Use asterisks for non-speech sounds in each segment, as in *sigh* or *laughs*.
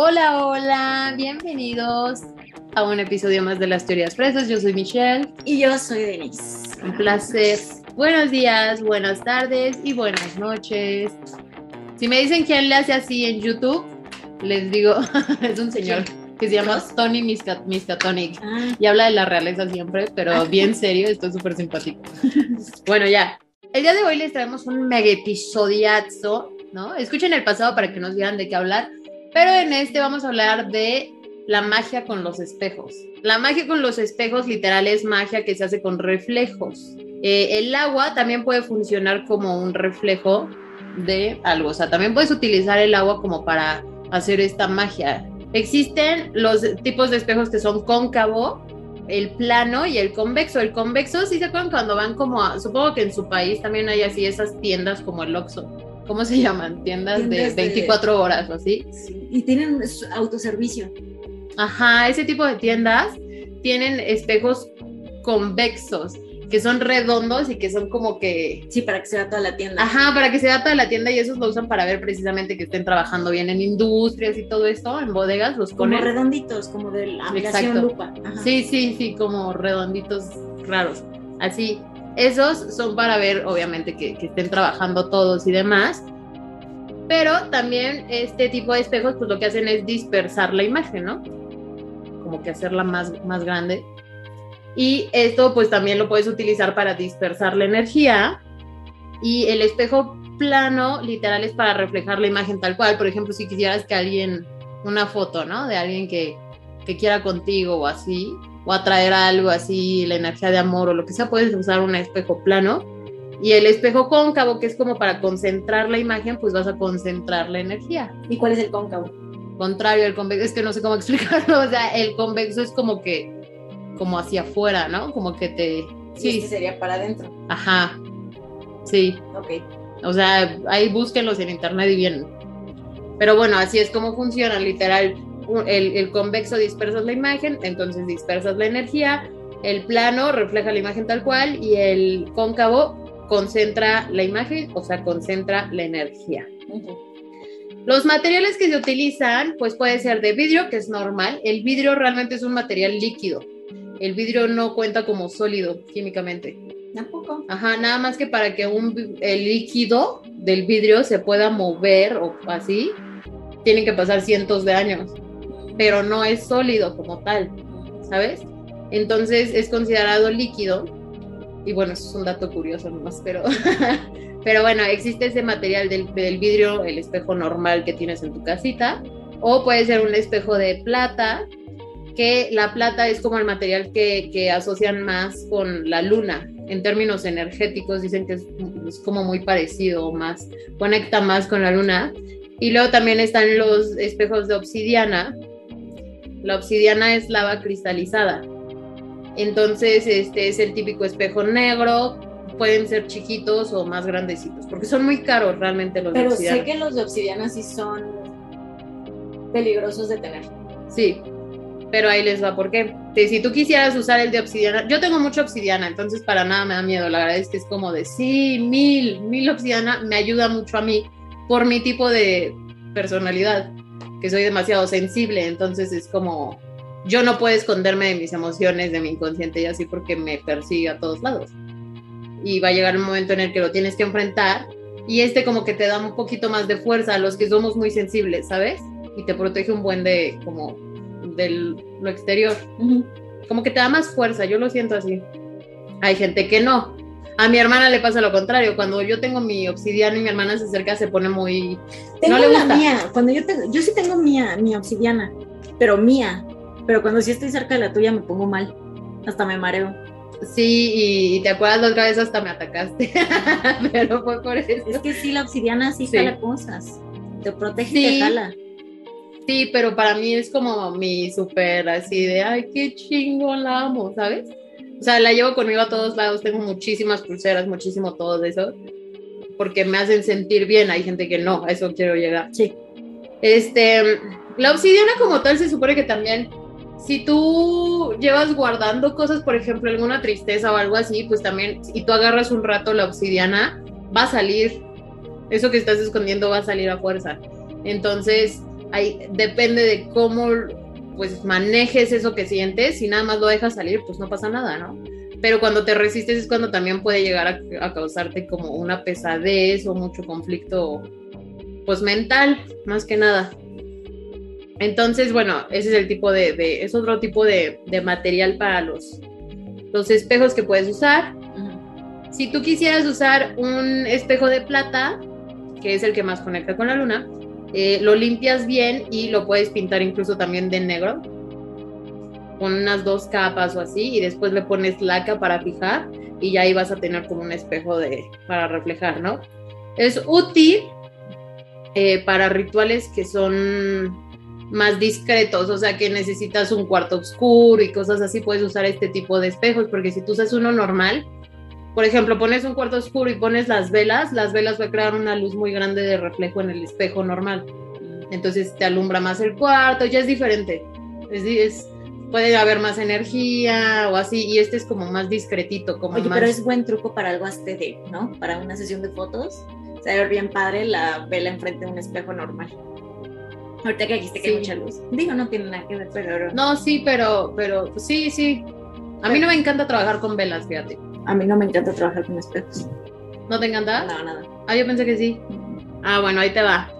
Hola, hola, bienvenidos a un episodio más de las teorías fresas. Yo soy Michelle. Y yo soy Denise. Un placer. Buenos días, buenas tardes y buenas noches. Si me dicen quién le hace así en YouTube, les digo, *laughs* es un señor que se llama Tony Miskatonic ah. y habla de la realeza siempre, pero ah. bien serio, esto es súper simpático. *laughs* bueno, ya. El día de hoy les traemos un mega episodiazo, ¿no? Escuchen el pasado para que nos digan de qué hablar, pero en este vamos a hablar de la magia con los espejos. La magia con los espejos literal es magia que se hace con reflejos. Eh, el agua también puede funcionar como un reflejo de algo, o sea, también puedes utilizar el agua como para hacer esta magia. Existen los tipos de espejos que son cóncavo, el plano y el convexo. El convexo, si se acuerdan cuando van como a, supongo que en su país también hay así esas tiendas como el Oxxo. ¿Cómo se llaman? Tiendas, de 24 horas o así. Sí, y tienen autoservicio. Ajá, ese tipo de tiendas tienen espejos convexos que son redondos y que son como que... Sí, para que se vea toda la tienda. Ajá, para que se vea toda la tienda y esos lo usan para ver precisamente que estén trabajando bien en industrias y todo esto, en bodegas, los ponen... Como redonditos, como de la aplicación lupa. Sí, sí, sí, como redonditos raros. Así, esos son para ver, obviamente, que, que estén trabajando todos y demás. Pero también este tipo de espejos, pues lo que hacen es dispersar la imagen, ¿no? Como que hacerla más, más grande y esto pues también lo puedes utilizar para dispersar la energía. Y el espejo plano literal es para reflejar la imagen tal cual. Por ejemplo, si quisieras que alguien, una foto, ¿no? De alguien que, que quiera contigo o así, o atraer algo así, la energía de amor o lo que sea, puedes usar un espejo plano. Y el espejo cóncavo, que es como para concentrar la imagen, pues vas a concentrar la energía. ¿Y cuál es el cóncavo? Contrario al convexo, es que no sé cómo *laughs* explicarlo. O sea, el convexo es como que como hacia afuera, ¿no? Como que te... Sí, este sería para adentro. Ajá, sí. Ok. O sea, ahí búsquenlos en internet y bien. Pero bueno, así es como funciona, literal. El, el convexo dispersas la imagen, entonces dispersas la energía. El plano refleja la imagen tal cual y el cóncavo concentra la imagen, o sea, concentra la energía. Los materiales que se utilizan, pues puede ser de vidrio, que es normal. El vidrio realmente es un material líquido el vidrio no cuenta como sólido químicamente. Tampoco. Ajá, nada más que para que un, el líquido del vidrio se pueda mover o así, tienen que pasar cientos de años, pero no es sólido como tal, ¿sabes? Entonces es considerado líquido, y bueno, eso es un dato curioso nomás, pero, *laughs* pero bueno, existe ese material del, vidrio, el espejo normal que tienes en tu casita, o puede ser un espejo de plata, que la plata es como el material que, asocian más con la luna. En términos energéticos dicen que es, como muy parecido, más conecta más con la luna. Y luego también están los espejos de obsidiana. La obsidiana es lava cristalizada. Entonces, este es el típico espejo negro. Pueden ser chiquitos o más grandecitos, porque son muy caros realmente los Pero de obsidiana. sé que los de obsidiana sí son peligrosos de tener. Sí, pero ahí les va, ¿por qué? Si tú quisieras usar el de obsidiana, yo tengo mucha obsidiana, entonces para nada me da miedo, la verdad es que es como de, sí, mil, mil obsidiana, me ayuda mucho a mí por mi tipo de personalidad, que soy demasiado sensible, entonces es como, yo no puedo esconderme de mis emociones, de mi inconsciente y así porque me persigue a todos lados. Y va a llegar un momento en el que lo tienes que enfrentar y este como que te da un poquito más de fuerza a los que somos muy sensibles, ¿sabes? Y te protege un buen de como de lo exterior. Como que te da más fuerza, yo lo siento así. Hay gente que no. A mi hermana le pasa lo contrario. Cuando yo tengo mi obsidiana y mi hermana se acerca, se pone muy. Tengo no le gusta. la mía. Cuando yo tengo, yo sí tengo mía, mi obsidiana, pero mía. Pero cuando sí estoy cerca de la tuya me pongo mal. Hasta me mareo. Sí, y, te acuerdas la otra vez hasta me atacaste. *laughs* pero fue por eso. Es que sí, la obsidiana sí, sí. cosas. Te protege y te jala. Sí, pero para mí es como mi súper así de, ay, qué chingón la amo, ¿sabes? O sea, la llevo conmigo a todos lados, tengo muchísimas pulseras, muchísimo todo eso, porque me hacen sentir bien, hay gente que no, a eso quiero llegar. Sí. Este, la obsidiana como tal se supone que también, si tú llevas guardando cosas, por ejemplo, alguna tristeza o algo así, pues también, y tú agarras un rato la obsidiana, va a salir, eso que estás escondiendo va a salir a fuerza. Entonces, ahí depende de cómo pues manejes eso que sientes, si nada más lo dejas salir, pues no pasa nada, ¿no? Pero cuando te resistes es cuando también puede llegar a, causarte como una pesadez o mucho conflicto, pues mental, más que nada. Entonces, bueno, ese es el tipo de, es otro tipo de, de, material para los, los espejos que puedes usar. Si tú quisieras usar un espejo de plata, que es el que más conecta con la luna, eh, lo limpias bien y lo puedes pintar incluso también de negro, con unas dos capas o así, y después le pones laca para fijar y ya ahí vas a tener como un espejo de, para reflejar, ¿no? Es útil eh, para rituales que son más discretos, o sea que necesitas un cuarto oscuro y cosas así, puedes usar este tipo de espejos, porque si tú usas uno normal, por ejemplo, pones un cuarto oscuro y pones las velas, las velas va a crear una luz muy grande de reflejo en el espejo normal. Entonces te alumbra más el cuarto, ya es diferente. Es, puede haber más energía o así, y este es como más discretito. Como Oye, pero es buen truco para algo aesthetic, ¿no? Para una sesión de fotos. Se ve bien padre la vela enfrente de un espejo normal. Ahorita que dijiste que hay mucha luz. Digo, no tiene nada que ver, pero... No, sí, pero, pero sí, sí. A mí no me encanta trabajar con velas, fíjate a mí no me encanta trabajar con espejos. ¿No te encanta? No, nada. Ah, yo pensé que sí. Ah, bueno, ahí te va.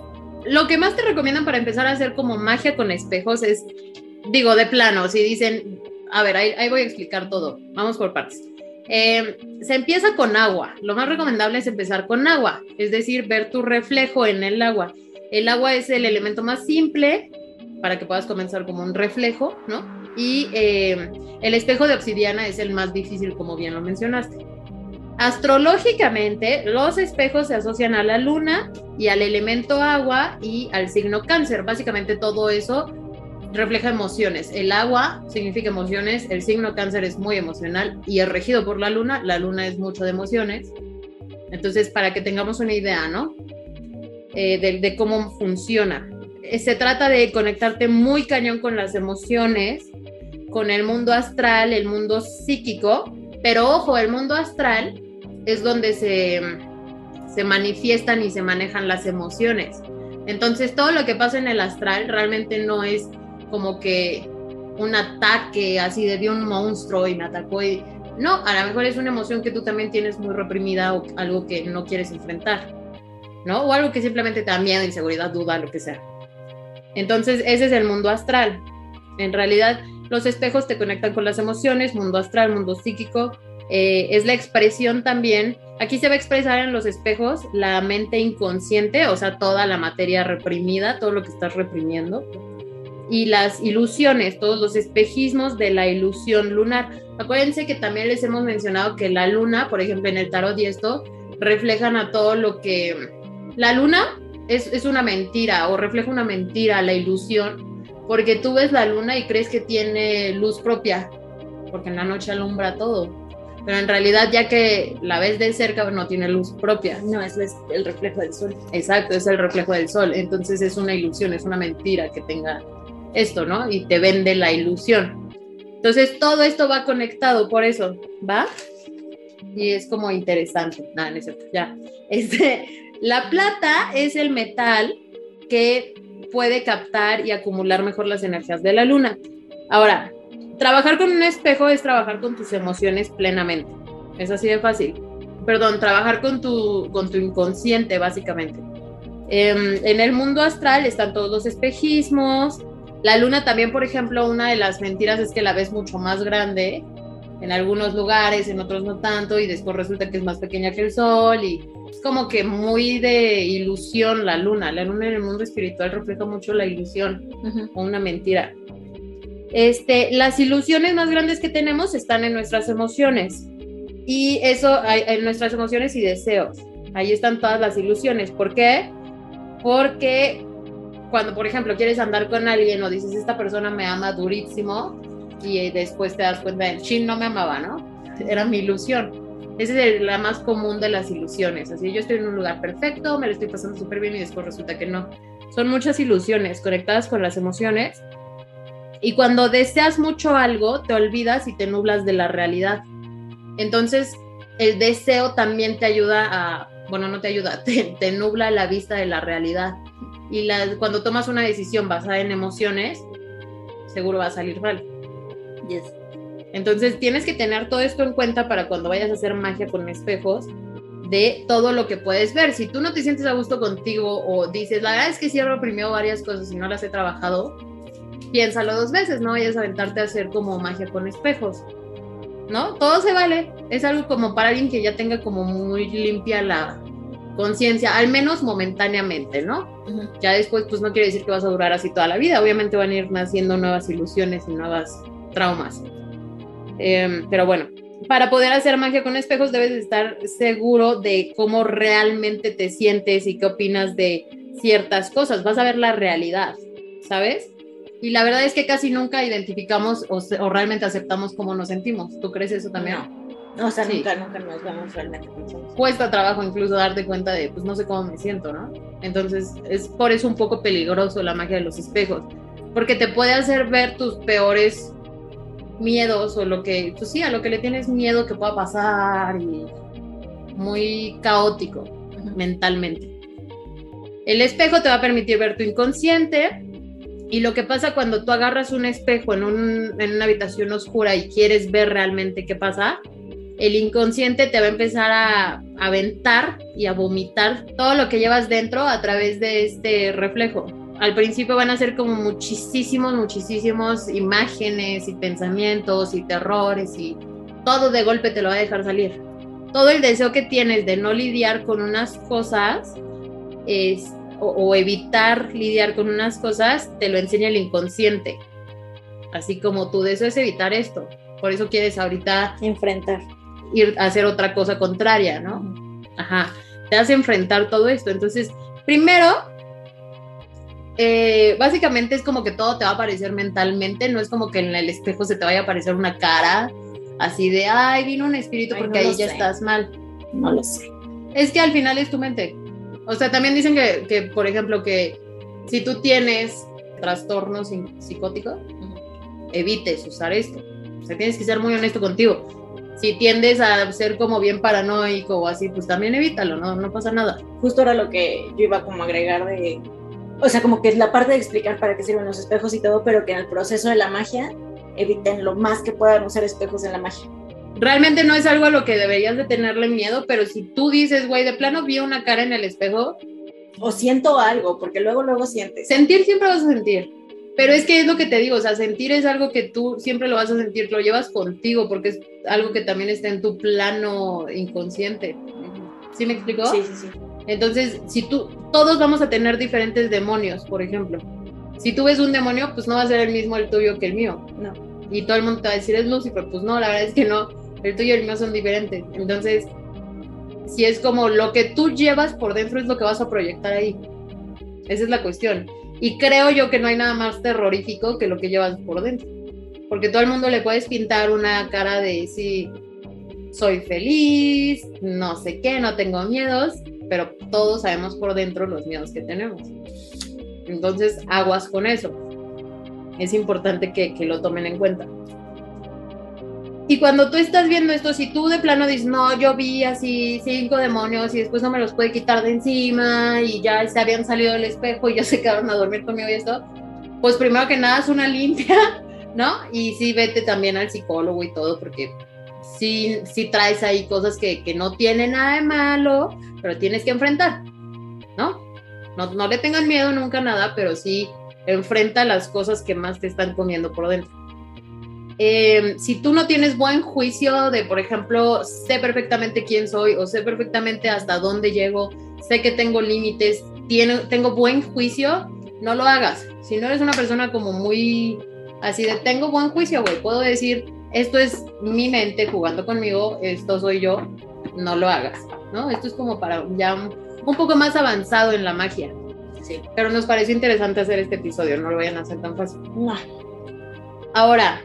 Lo que más te recomiendan para empezar a hacer como magia con espejos es, digo, de plano, si dicen, a ver, ahí, voy a explicar todo. Vamos por partes. Eh, se empieza con agua. Lo más recomendable es empezar con agua, es decir, ver tu reflejo en el agua. El agua es el elemento más simple para que puedas comenzar como un reflejo, ¿no? Y eh, el espejo de obsidiana es el más difícil, como bien lo mencionaste. Astrológicamente, los espejos se asocian a la luna y al elemento agua y al signo cáncer. Básicamente todo eso refleja emociones. El agua significa emociones, el signo cáncer es muy emocional y es regido por la luna. La luna es mucho de emociones. Entonces, para que tengamos una idea, ¿no? Eh, de, de, cómo funciona. Se trata de conectarte muy cañón con las emociones con el mundo astral, el mundo psíquico, pero ojo, el mundo astral es donde se, se manifiestan y se manejan las emociones. Entonces todo lo que pasa en el astral realmente no es como que un ataque así de vi un monstruo y me atacó y no, a lo mejor es una emoción que tú también tienes muy reprimida o algo que no quieres enfrentar, ¿no? O algo que simplemente te da miedo, inseguridad, duda, lo que sea. Entonces, ese es el mundo astral. En realidad, los espejos te conectan con las emociones, mundo astral, mundo psíquico. Eh, es la expresión también. Aquí se va a expresar en los espejos la mente inconsciente, o sea, toda la materia reprimida, todo lo que estás reprimiendo. Y las ilusiones, todos los espejismos de la ilusión lunar. Acuérdense que también les hemos mencionado que la luna, por ejemplo, en el tarot y esto, reflejan a todo lo que... La luna es, es una mentira o refleja una mentira, la ilusión porque tú ves la luna y crees que tiene luz propia, porque en la noche alumbra todo. Pero en realidad, ya que la ves de cerca, no tiene luz propia. No, es el reflejo del sol. Exacto, es el reflejo del sol. Entonces es una ilusión, es una mentira que tenga esto, ¿no? Y te vende la ilusión. Entonces todo esto va conectado, por eso, ¿va? Y es como interesante. Nada, no es cierto, ya. *laughs* Este, la plata es el metal que puede captar y acumular mejor las energías de la luna. Ahora, trabajar con un espejo es trabajar con tus emociones plenamente. Es así de fácil. Perdón, trabajar con tu, con tu inconsciente, básicamente. Em, en el mundo astral están todos los espejismos. La luna también, por ejemplo, una de las mentiras es que la ves mucho más grande en algunos lugares, en otros no tanto, y después resulta que es más pequeña que el sol y es como que muy de ilusión la luna. La luna en el mundo espiritual refleja mucho la ilusión o una mentira. Este, las ilusiones más grandes que tenemos están en nuestras emociones. Y eso, en nuestras emociones y deseos. Ahí están todas las ilusiones. ¿Por qué? Porque cuando, por ejemplo, quieres andar con alguien o dices, esta persona me ama durísimo, y después te das cuenta, el chin no me amaba, ¿no? Era mi ilusión. Esa es la más común de las ilusiones. Así, yo estoy en un lugar perfecto, me lo estoy pasando súper bien y después resulta que no. Son muchas ilusiones conectadas con las emociones. Y cuando deseas mucho algo, te olvidas y te nublas de la realidad. Entonces, el deseo también te ayuda a, bueno, no te ayuda, *laughs* te, nubla la vista de la realidad. y cuando tomas una decisión basada en emociones, seguro va a salir mal. Yes. Entonces tienes que tener todo esto en cuenta para cuando vayas a hacer magia con espejos, de todo lo que puedes ver. Si tú no te sientes a gusto contigo o dices, la verdad es que cierro primero varias cosas y no las he trabajado, piénsalo dos veces, no vayas a aventarte a hacer como magia con espejos. ¿No? Todo se vale. Es algo como para alguien que ya tenga como muy limpia la conciencia, al menos momentáneamente, ¿no? Ya después, pues no quiere decir que vas a durar así toda la vida. Obviamente van a ir naciendo nuevas ilusiones y nuevas traumas. Em, pero bueno, para poder hacer magia con espejos debes estar seguro de cómo realmente te sientes y qué opinas de ciertas cosas. Vas a ver la realidad, ¿sabes? Y la verdad es que casi nunca identificamos o, realmente aceptamos cómo nos sentimos. ¿Tú crees eso también? No, o sea, nunca, nunca nos vamos realmente Cuesta trabajo incluso darte cuenta de, pues no sé cómo me siento, ¿no? Entonces es por eso un poco peligroso la magia de los espejos, porque te puede hacer ver tus peores miedos o lo que, pues sí, a lo que le tienes miedo que pueda pasar y muy caótico mentalmente. El espejo te va a permitir ver tu inconsciente y lo que pasa cuando tú agarras un espejo en, un, en una habitación oscura y quieres ver realmente qué pasa, el inconsciente te va a empezar a aventar y a vomitar todo lo que llevas dentro a través de este reflejo al principio van a ser como muchísimos, muchísimos imágenes y pensamientos y terrores y todo de golpe te lo va a dejar salir. Todo el deseo que tienes de no lidiar con unas cosas es, o, evitar lidiar con unas cosas, te lo enseña el inconsciente. Así como tu deseo es evitar esto. Por eso quieres ahorita enfrentar. Ir a hacer otra cosa contraria, ¿no? Ajá. Te hace enfrentar todo esto. Entonces, primero eh, básicamente es como que todo te va a aparecer mentalmente, no es como que en el espejo se te vaya a aparecer una cara así de, ay, vino un espíritu porque ahí ya estás mal. No lo sé. Es que al final es tu mente. O sea, también dicen que, por ejemplo, que si tú tienes trastornos psicóticos, evites usar esto. O sea, tienes que ser muy honesto contigo. Si tiendes a ser como bien paranoico o así, pues también evítalo, no, no pasa nada. Justo era lo que yo iba como a agregar de o sea, como que es la parte de explicar para qué sirven los espejos y todo, pero que en el proceso de la magia eviten lo más que puedan usar espejos en la magia. Realmente no es algo a lo que deberías de tenerle miedo, pero si tú dices, güey, de plano vi una cara en el espejo. O siento algo, porque luego, luego sientes. Sentir siempre vas a sentir. Pero es que es lo que te digo, o sea, sentir es algo que tú siempre lo vas a sentir, lo llevas contigo, porque es algo que también está en tu plano inconsciente. ¿Sí me explicó? Sí, sí, sí. Entonces, si tú, todos vamos a tener diferentes demonios, por ejemplo. Si tú ves un demonio, pues no va a ser el mismo el tuyo que el mío. No. Y todo el mundo te va a decir, es Lucifer. Pues no, la verdad es que no. El tuyo y el mío son diferentes. Entonces, si es como lo que tú llevas por dentro es lo que vas a proyectar ahí. Esa es la cuestión. Y creo yo que no hay nada más terrorífico que lo que llevas por dentro. Porque todo el mundo le puedes pintar una cara de sí, soy feliz, no sé qué, no tengo miedos, pero todos sabemos por dentro los miedos que tenemos. Entonces, aguas con eso. Es importante que, lo tomen en cuenta. Y cuando tú estás viendo esto, si tú de plano dices, no, yo vi así cinco demonios y después no me los puede quitar de encima y ya se habían salido del espejo y ya se quedaron a dormir conmigo y esto, pues primero que nada es una limpia, *laughs* ¿no? Y sí vete también al psicólogo y todo, porque sí, sí traes ahí cosas que, que, no tienen nada de malo, pero tienes que enfrentar, ¿no? ¿no? No le tengan miedo nunca nada, pero sí enfrenta las cosas que más te están comiendo por dentro. Em, si tú no tienes buen juicio de, por ejemplo, sé perfectamente quién soy o sé perfectamente hasta dónde llego, sé que tengo límites, tengo buen juicio, no lo hagas. Si no eres una persona como muy así de tengo buen juicio, güey, puedo decir, esto es mi mente jugando conmigo, esto soy yo, no lo hagas, ¿no? Esto es como para ya un, poco más avanzado en la magia. Sí. Pero nos parece interesante hacer este episodio, no lo vayan a hacer tan fácil. No. Ahora,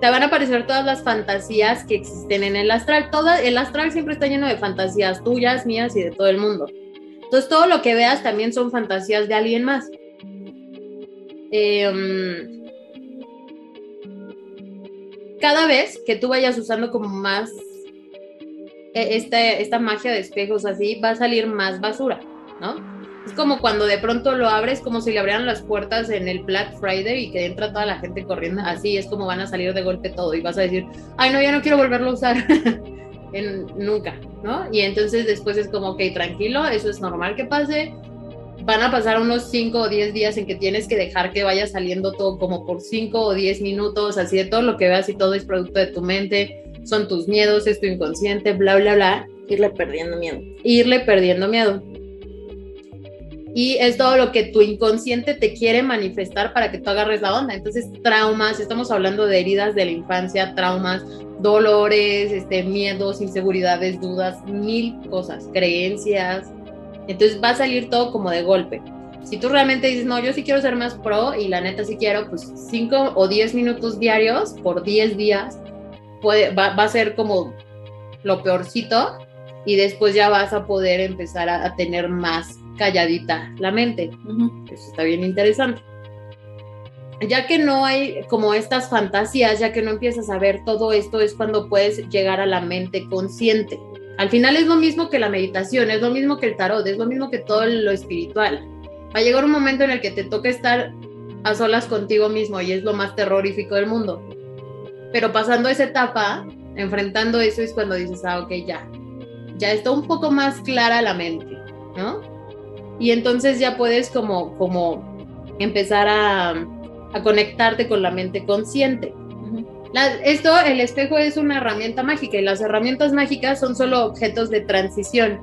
te van a aparecer todas las fantasías que existen en el astral. Toda, el astral siempre está lleno de fantasías tuyas, mías y de todo el mundo. Entonces, todo lo que veas también son fantasías de alguien más. Eh, cada vez que tú vayas usando como más e, esta, esta magia de espejos así, va a salir más basura, ¿no? Es como cuando de pronto lo abres, como si le abrieran las puertas en el Black Friday y que entra toda la gente corriendo. Así es como van a salir de golpe todo y vas a decir, ay, no, ya no quiero volverlo a usar. *laughs* en, nunca, ¿no? Y entonces después es como, ok, tranquilo, eso es normal que pase. Van a pasar unos 5 o 10 días en que tienes que dejar que vaya saliendo todo como por 5 o 10 minutos, así de todo lo que veas y todo es producto de tu mente, son tus miedos, es tu inconsciente, bla, bla, bla. Irle perdiendo miedo. Irle perdiendo miedo y es todo lo que tu inconsciente te quiere manifestar para que tú agarres la onda. Entonces, traumas, estamos hablando de heridas de la infancia, traumas, dolores, este, miedos, inseguridades, dudas, mil cosas, creencias. Entonces va a salir todo como de golpe. Si tú realmente dices, no, yo sí quiero ser más pro y la neta sí quiero, pues 5 o 10 minutos diarios por 10 días puede, va, a ser como lo peorcito y después ya vas a poder empezar a tener más calladita la mente. Eso está bien interesante. Ya que no hay como estas fantasías, ya que no empiezas a ver todo esto, es cuando puedes llegar a la mente consciente. Al final es lo mismo que la meditación, es lo mismo que el tarot, es lo mismo que todo lo espiritual. Va a llegar un momento en el que te toca estar a solas contigo mismo y es lo más terrorífico del mundo. Pero pasando esa etapa, enfrentando eso es cuando dices, ah, ok, ya, ya está un poco más clara la mente, ¿no? y entonces ya puedes como, como empezar a, a conectarte con la mente consciente. Esto, el espejo es una herramienta mágica y las herramientas mágicas son solo objetos de transición,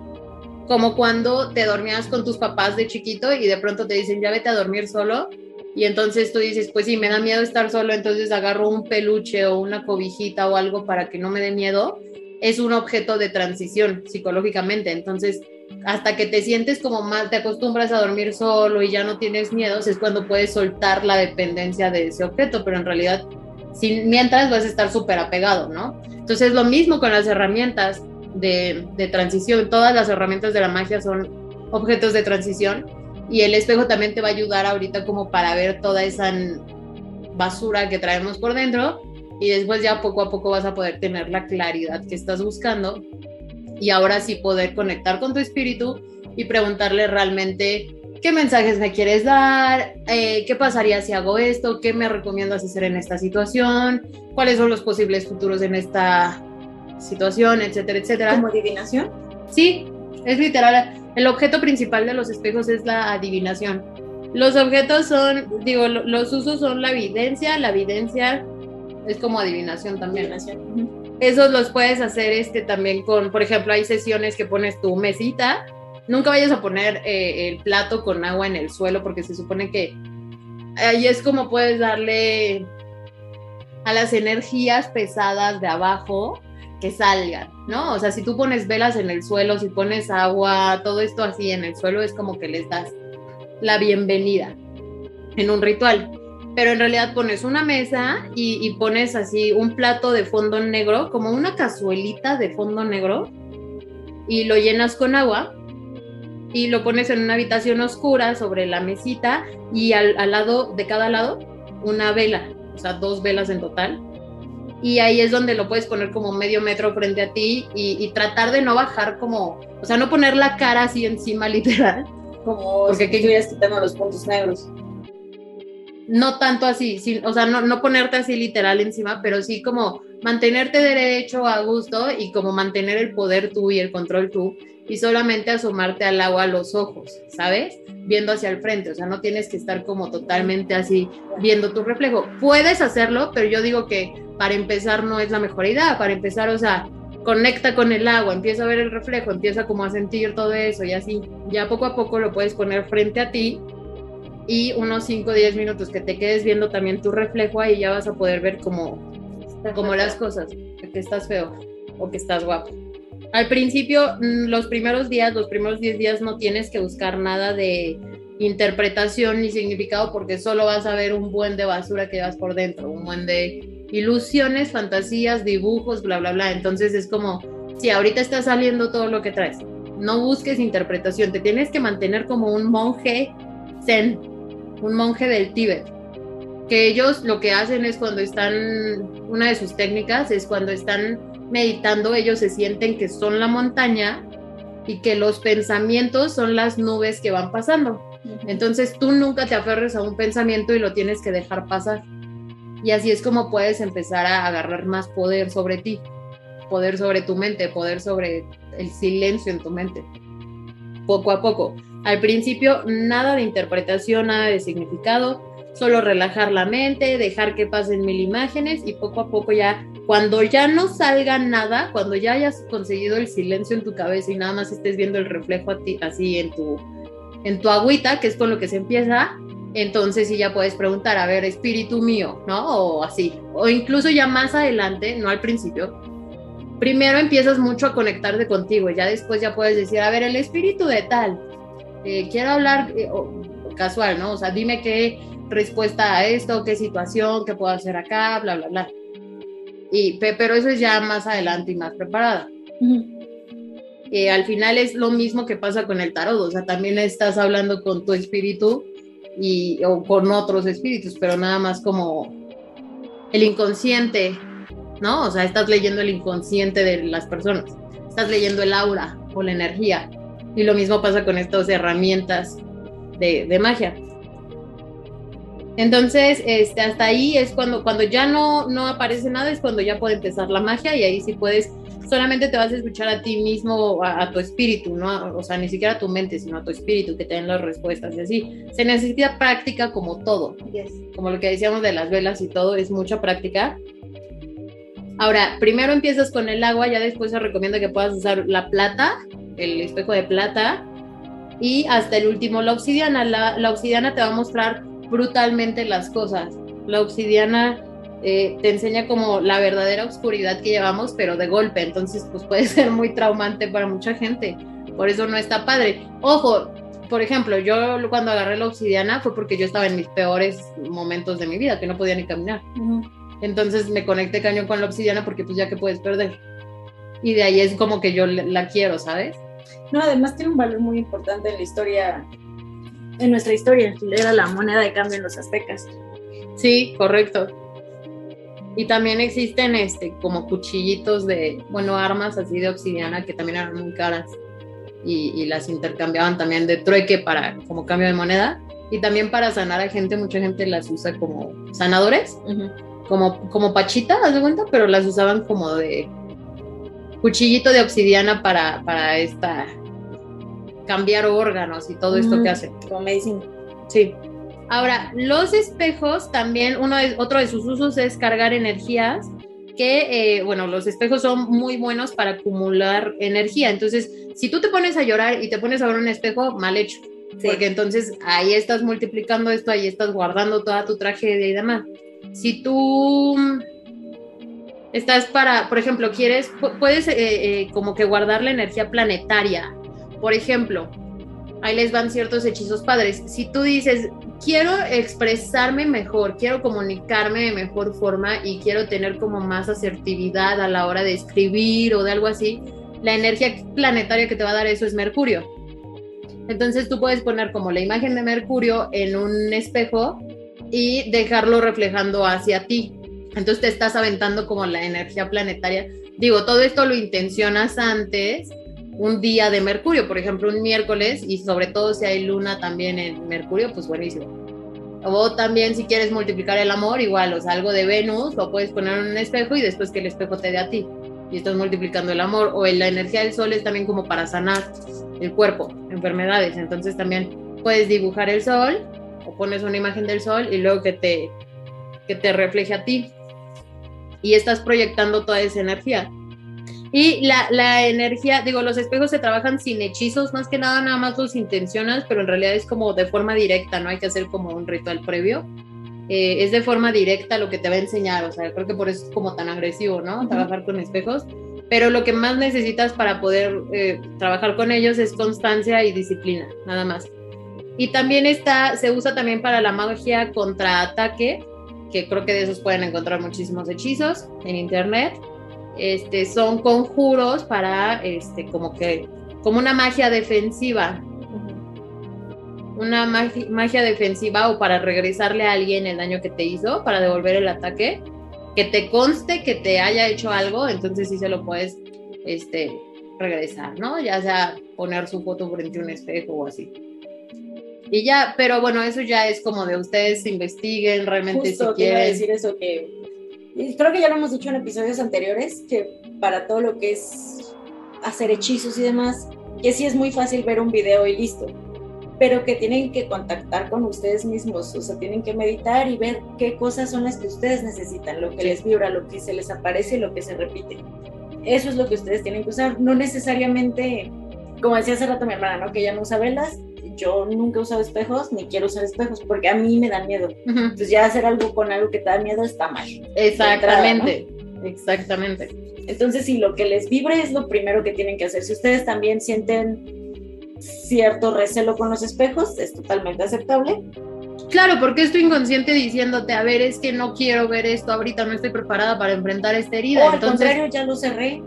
como cuando te dormías con tus papás de chiquito y de pronto te dicen, ya vete a dormir solo. Y entonces tú dices, pues sí, me da miedo estar solo, entonces agarro un peluche o una cobijita o algo para que no me dé miedo. Es un objeto de transición psicológicamente. Entonces, hasta que te sientes como más, te acostumbras a dormir solo y ya no tienes miedos, es cuando puedes soltar la dependencia de ese objeto, pero en realidad, sin, mientras vas a estar súper apegado, ¿no? Entonces es lo mismo con las herramientas de, de transición, todas las herramientas de la magia son objetos de transición y el espejo también te va a ayudar ahorita como para ver toda esa basura que traemos por dentro y después ya poco a poco vas a poder tener la claridad que estás buscando y ahora sí poder conectar con tu espíritu y preguntarle realmente qué mensajes me quieres dar, eh, qué pasaría si hago esto, qué me recomiendas hacer en esta situación, cuáles son los posibles futuros en esta situación, etcétera, etcétera. ¿Como adivinación? Sí, es literal. El objeto principal de los espejos es la adivinación. Los objetos son, digo, los usos son la evidencia, la evidencia es como adivinación también. Adivinación. Esos los puedes hacer este también con, por ejemplo, hay sesiones que pones tu mesita. Nunca vayas a poner eh, el plato con agua en el suelo porque se supone que ahí es como puedes darle a las energías pesadas de abajo que salgan, ¿no? O sea, si tú pones velas en el suelo, si pones agua, todo esto así en el suelo, es como que les das la bienvenida en un ritual pero en realidad pones una mesa y, pones así un plato de fondo negro, como una cazuelita de fondo negro, y lo llenas con agua y lo pones en una habitación oscura sobre la mesita y al, lado de cada lado una vela, o sea, dos velas en total. Y ahí es donde lo puedes poner como medio metro frente a ti y, tratar de no bajar como, o sea, no poner la cara así encima *laughs* literal. Como porque si estuvieras quitando los puntos negros no tanto así, o sea, no, ponerte así literal encima, pero sí como mantenerte derecho a gusto y como mantener el poder tú y el control tú y solamente asomarte al agua a los ojos, ¿sabes? Viendo hacia el frente, o sea, no tienes que estar como totalmente así viendo tu reflejo. Puedes hacerlo, pero yo digo que para empezar no es la mejor idea, para empezar, o sea, conecta con el agua, empieza a ver el reflejo, empieza como a sentir todo eso y así, ya poco a poco lo puedes poner frente a ti y unos 5 o 10 minutos que te quedes viendo también tu reflejo ahí ya vas a poder ver como, como las cosas, que estás feo o que estás guapo. Al principio, mm, los primeros días, los primeros 10 días no tienes que buscar nada de interpretación ni significado porque solo vas a ver un buen de basura que vas por dentro, un buen de ilusiones, fantasías, dibujos, bla, bla, bla. Entonces es como, si ahorita está saliendo todo lo que traes, no busques interpretación, te tienes que mantener como un monje zen, un monje del Tíbet, que ellos lo que hacen es cuando están, una de sus técnicas es cuando están meditando, ellos se sienten que son la montaña y que los pensamientos son las nubes que van pasando. Entonces tú nunca te aferres a un pensamiento y lo tienes que dejar pasar. Y así es como puedes empezar a agarrar más poder sobre ti, poder sobre tu mente, poder sobre el silencio en tu mente. Poco a poco. Al principio nada de interpretación, nada de significado, solo relajar la mente, dejar que pasen mil imágenes y poco a poco ya, cuando ya no salga nada, cuando ya hayas conseguido el silencio en tu cabeza y nada más estés viendo el reflejo a ti, así en tu, en tu agüita, que es con lo que se empieza, entonces sí ya puedes preguntar, a ver, espíritu mío, ¿no? O así. O incluso ya más adelante, no al principio. Primero empiezas mucho a conectarte contigo ya después ya puedes decir, a ver, el espíritu de tal, eh, quiero hablar eh, casual, ¿no? O sea, dime qué respuesta a esto, qué situación, qué puedo hacer acá, bla, bla, bla. Y, pero eso es ya más adelante y más preparada. Eh, al final es lo mismo que pasa con el tarot, o sea, también estás hablando con tu espíritu y, o con otros espíritus, pero nada más como el inconsciente, ¿no? O sea, estás leyendo el inconsciente de las personas, estás leyendo el aura o la energía. Y lo mismo pasa con estas herramientas de, de magia. Entonces, este, hasta ahí es cuando, cuando ya no, no aparece nada, es cuando ya puede empezar la magia y ahí sí puedes, solamente te vas a escuchar a ti mismo, a, a tu espíritu, ¿no? O sea, ni siquiera a tu mente, sino a tu espíritu que te den las respuestas y así. Se necesita práctica como todo, como lo que decíamos de las velas y todo, es mucha práctica. Ahora, primero empiezas con el agua, ya después se recomienda que puedas usar la plata, el espejo de plata, y hasta el último la obsidiana. La, la obsidiana te va a mostrar brutalmente las cosas. La obsidiana eh, te enseña como la verdadera oscuridad que llevamos, pero de golpe, entonces pues puede *laughs* ser muy traumante para mucha gente. Por eso no está padre. Ojo, por ejemplo, yo cuando agarré la obsidiana fue porque yo estaba en mis peores momentos de mi vida, que no podía ni caminar. Entonces me conecté cañón con la obsidiana porque pues ya que puedes perder. Y de ahí es como que yo la quiero, ¿sabes? No, además tiene un valor muy importante en la historia en nuestra historia, era la moneda de cambio en los aztecas. Sí, correcto. Y también existen este como cuchillitos de, bueno, armas así de obsidiana que también eran muy caras y, las intercambiaban también de trueque para como cambio de moneda y también para sanar a gente, mucha gente las usa como sanadores, como, como pachita, haz de cuenta, pero las usaban como de cuchillito de obsidiana para, para esta cambiar órganos y todo esto que hace. Medicina. Sí. Ahora, los espejos también, uno de, otro de sus usos es cargar energías, que, eh, bueno, los espejos son muy buenos para acumular energía. Entonces, si tú te pones a llorar y te pones a ver un espejo, mal hecho. Porque entonces ahí estás multiplicando esto, ahí estás guardando toda tu tragedia y demás. Si tú estás para, por ejemplo, quieres, puedes eh, eh, como que guardar la energía planetaria por ejemplo, ahí les van ciertos hechizos padres. Si tú dices, quiero expresarme mejor, quiero comunicarme de mejor forma y quiero tener como más asertividad a la hora de escribir o de algo así, la energía planetaria que te va a dar eso es Mercurio. Entonces tú puedes poner como la imagen de Mercurio en un espejo y dejarlo reflejando hacia ti. Entonces te estás aventando como la energía planetaria. Digo, todo esto lo intencionas antes un día de Mercurio, por ejemplo, un miércoles, y sobre todo si hay luna también en Mercurio, pues buenísimo. O también si quieres multiplicar el amor, igual, o sea, algo de Venus, lo puedes poner en un espejo y después que el espejo te dé a ti. Y estás multiplicando el amor. O la energía del sol es también como para sanar el cuerpo, enfermedades. Entonces también puedes dibujar el sol o pones una imagen del sol y luego que te, que te refleje a ti. Y estás proyectando toda esa energía. Y la, la, energía, digo, los espejos se trabajan sin hechizos, más que nada, nada más los intencionas, pero en realidad es como de forma directa, no hay que hacer como un ritual previo. Eh, es de forma directa lo que te va a enseñar, o sea, creo que por eso es como tan agresivo, ¿no? Trabajar con espejos. Pero lo que más necesitas para poder eh, trabajar con ellos es constancia y disciplina, nada más. Y también está, se usa también para la magia contraataque, que creo que de esos pueden encontrar muchísimos hechizos en internet este, son conjuros para, este, como que, como una magia defensiva. Una magia, defensiva o para regresarle a alguien el daño que te hizo, para devolver el ataque, que te conste que te haya hecho algo, entonces sí se lo puedes, este, regresar, ¿no? Ya sea poner su foto frente a un espejo o así. Y ya, pero bueno, eso ya es como de ustedes investiguen realmente Justo, si quieren. decir eso que y creo que ya lo hemos dicho en episodios anteriores que para todo lo que es hacer hechizos y demás, que sí es muy fácil ver un video y listo, pero que tienen que contactar con ustedes mismos, o sea, tienen que meditar y ver qué cosas son las que ustedes necesitan, lo que Sí. les vibra, lo que se les aparece y lo que se repite. Eso es lo que ustedes tienen que usar, no necesariamente, como decía hace rato mi hermana, ¿no? Que ella no usa velas, yo nunca he usado espejos, ni quiero usar espejos, porque a mí me dan miedo. Entonces ya hacer algo con algo que te da miedo está mal. Exactamente, exactamente. Entonces, si lo que les vibre es lo primero que tienen que hacer. Si ustedes también sienten cierto recelo con los espejos, es totalmente aceptable. Claro, porque es tu inconsciente diciéndote, a ver, es que no quiero ver esto ahorita, no estoy preparada para enfrentar esta herida. O al entonces, contrario, ya lo cerré.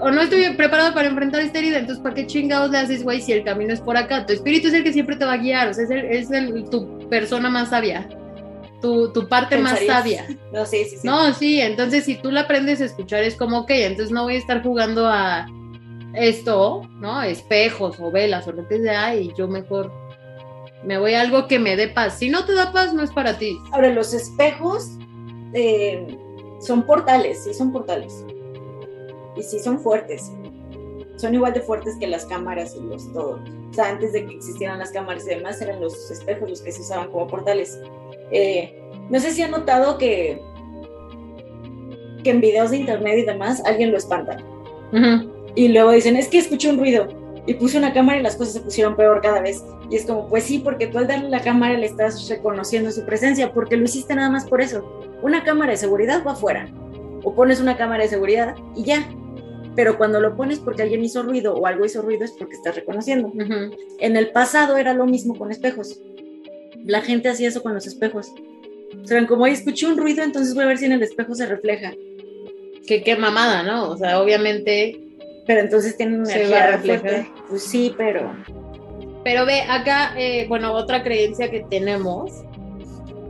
O no estoy preparada para enfrentar esta herida, entonces ¿para qué chingados le haces, güey, si el camino es por acá? Tu espíritu es el que siempre te va a guiar, o sea, es, el- es el- tu persona más sabia, tu, tu parte más sabia. *laughs* No, sí, sí, sí. No, sí, entonces si tú la aprendes a escuchar es como, ok, entonces no voy a estar jugando a esto, ¿no? Espejos o velas o lo que sea, y yo mejor me voy a algo que me dé paz. Si no te da paz, no es para ti. Ahora, los espejos eh, son portales, sí son portales. Y sí son fuertes. Son igual de fuertes que las cámaras y los todo. O sea, antes de que existieran las cámaras y demás, eran los espejos los que se usaban como portales. Eh, no sé si han notado que, que en videos de internet y demás alguien lo espanta. Ujú. Y luego dicen, es que escuché un ruido. Y puse una cámara y las cosas se pusieron peor cada vez. Y es como, pues sí, porque tú al darle la cámara le estás reconociendo su presencia, porque lo hiciste nada más por eso. Una cámara de seguridad va afuera. O pones una cámara de seguridad y ya. Pero cuando lo pones porque alguien hizo ruido o algo hizo ruido es porque estás reconociendo. Ujú. En el pasado era lo mismo con espejos. La gente hacía eso con los espejos. O sea, como, "Ay, escuché un ruido, entonces voy a ver si en el espejo se refleja. Que qué mamada, ¿no? O sea, obviamente. Pero entonces tienen una Se va a reflejar. fuerte. Pues sí, pero Pero ve, acá, eh, bueno, otra creencia que tenemos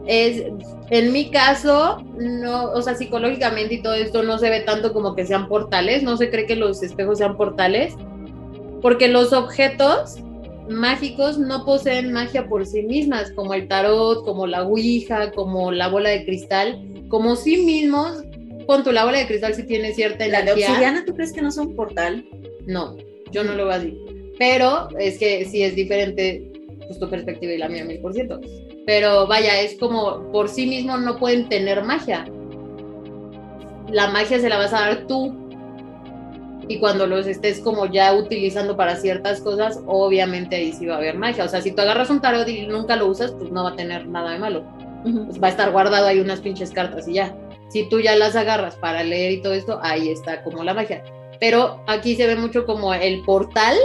es, en mi caso, no, o sea, psicológicamente y todo esto no se ve tanto como que sean portales, no se cree que los espejos sean portales, porque los objetos mágicos no poseen magia por sí mismas, como el tarot, como la ouija, como la bola de cristal, como sí mismos, con tu la bola de cristal si tiene cierta la de energía. obsidiana, ¿tú crees que no son portal? No, yo no lo veo así. Pero es que sí es diferente pues, tu perspectiva y la mía mil por ciento. Pero vaya, es como por sí mismo no pueden tener magia. La magia se la vas a dar tú. Y cuando los estés como ya utilizando para ciertas cosas, obviamente ahí sí va a haber magia. O sea, si tú agarras un tarot y nunca lo usas, pues no va a tener nada de malo. Pues va a estar guardado ahí unas pinches cartas y ya. Si tú ya las agarras para leer y todo esto, ahí está como la magia. Pero aquí se ve mucho como el portal,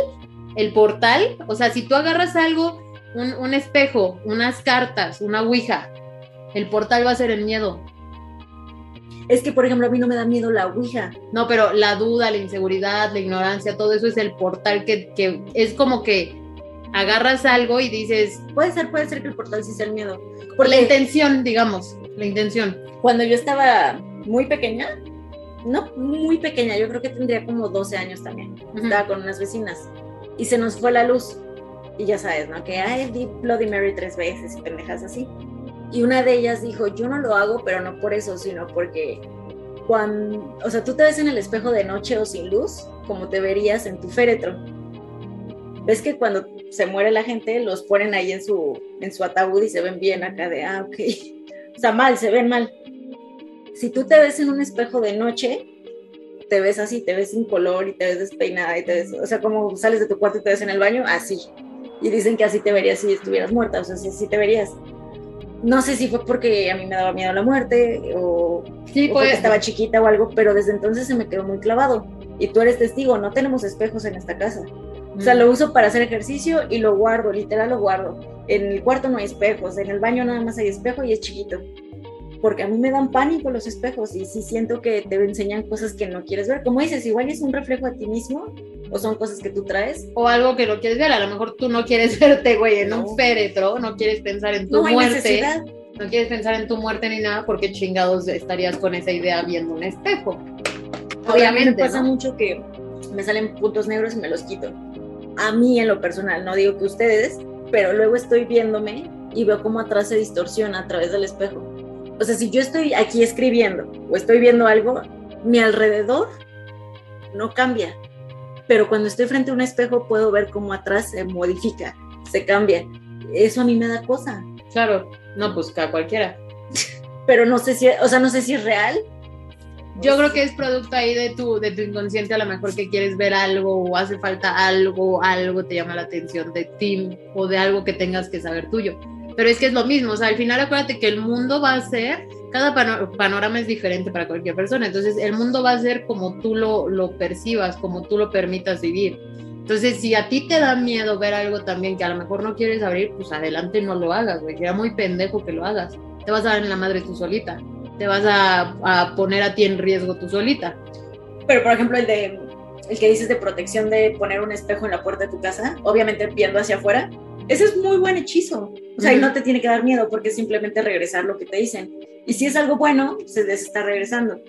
el portal, o sea, si tú agarras algo, un, un espejo, unas cartas, una ouija, el portal va a ser el miedo. Es que, por ejemplo, a mí no me da miedo la ouija. No, pero la duda, la inseguridad, la ignorancia, todo eso es el portal que, que es como que agarras algo y dices, Puede ser, puede ser que el portal sí sea el miedo. por la intención, digamos, la intención. cuando yo estaba muy pequeña, no muy pequeña, yo creo que tendría como 12 años también. Ujú. Estaba con unas vecinas y se nos fue la luz. Y ya sabes, ¿no? Que ay, di Bloody Mary tres veces y pendejas así. Y una de ellas dijo, yo no lo hago, pero no por eso, sino porque cuando, o sea, tú te ves en el espejo de noche o sin luz, como te verías en tu féretro. Ves que cuando se muere la gente, los ponen ahí en su, en su ataúd y se ven bien acá de, ah, ok. O sea, mal, se ven mal. Si tú te ves en un espejo de noche, te ves así, te ves sin color y te ves despeinada y te ves, o sea, como sales de tu cuarto y te ves en el baño, así. Y dicen que así te verías si estuvieras muerta, o sea, sí, sí te verías. No sé si fue porque a mí me daba miedo la muerte o, Sí, o porque pues, estaba chiquita o algo, pero desde entonces se me quedó muy clavado. Y tú eres testigo, no tenemos espejos en esta casa. O sea, lo uso para hacer ejercicio y lo guardo, literal lo guardo. En el cuarto no hay espejos, en el baño nada más hay espejo y es chiquito. Porque a mí me dan pánico los espejos y sí siento que te enseñan cosas que no quieres ver. Como dices, igual es un reflejo a ti mismo o son cosas que tú traes. o algo que no quieres ver, a lo mejor tú no quieres *laughs* verte, güey, en No. un féretro, no quieres pensar en tu No hay muerte, necesidad. no quieres pensar en tu muerte ni nada, porque chingados estarías con esa idea viendo un espejo. Mí me Obviamente, pasa ¿no? mucho que me salen puntos negros y me los quito. A mí en lo personal, no digo que ustedes, pero luego estoy viéndome y veo cómo atrás se distorsiona a través del espejo. O sea, si yo estoy aquí escribiendo o estoy viendo algo, mi alrededor no cambia. Pero cuando estoy frente a un espejo puedo ver cómo atrás se modifica, se cambia. Eso a mí me da cosa. Claro, no, pues a cualquiera. Pero no sé si, o sea, no sé si es real. Yo creo que es producto ahí de tu, de tu inconsciente, a lo mejor que quieres ver algo o hace falta algo, algo te llama la atención de ti o de algo que tengas que saber tuyo. Pero es que es lo mismo, o sea, al final acuérdate que el mundo va a ser, cada panorama es diferente para cualquier persona, entonces el mundo va a ser como tú lo, lo percibas, como tú lo permitas vivir. Entonces, si a ti te da miedo ver algo también que a lo mejor no quieres abrir, pues adelante no lo hagas, güey. Queda muy pendejo que lo hagas. Te vas a dar en la madre tú solita. Te vas a, poner a ti en riesgo tú solita. Pero, por ejemplo, el de el que dices de protección de poner un espejo en la puerta de tu casa, obviamente viendo hacia afuera, ese es muy buen hechizo. O sea, y no te tiene que dar miedo porque es simplemente regresar lo que te dicen. Y si es algo bueno, se les está regresando.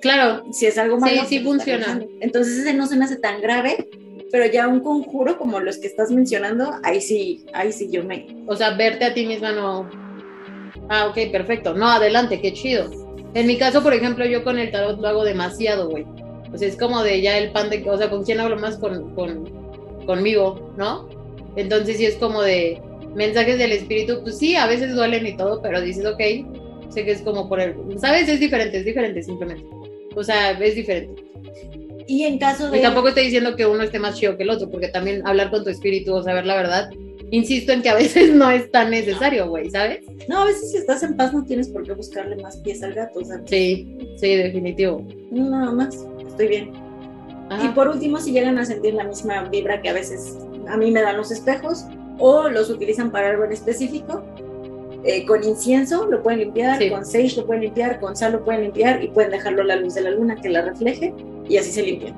Claro. Si es algo malo, sí, sí funciona. Entonces ese no se me hace tan grave, pero ya un conjuro como los que estás mencionando, ahí sí, ahí sí yo me... O sea, verte a ti misma no... Ah, ok, perfecto. No, adelante, qué chido. En mi caso, por ejemplo, yo con el tarot lo hago demasiado, güey. O sea, es como de ya el pan de... O sea, ¿con quién hablo más? Con, con, conmigo, ¿no? Entonces sí es como de mensajes del espíritu, pues sí, a veces duelen y todo, pero dices, ok, sé que es como por el... ¿Sabes? Es diferente, es diferente simplemente. O sea, es diferente. Y en caso de... Y tampoco estoy diciendo que uno esté más chido que el otro, porque también hablar con tu espíritu o saber la verdad, insisto en que a veces *laughs* no es tan necesario, güey, ¿sabes? No, a veces si estás en paz no tienes por qué buscarle más pies al gato, ¿sabes? Sí, sí, definitivo. Nada más, estoy bien. Y por último, si llegan a sentir la misma vibra que a veces a mí me dan los espejos o los utilizan para algo en específico, eh, con incienso lo pueden limpiar, con sage lo pueden limpiar, con sal lo pueden limpiar y pueden dejarlo a la luz de la luna que la refleje y así se limpian.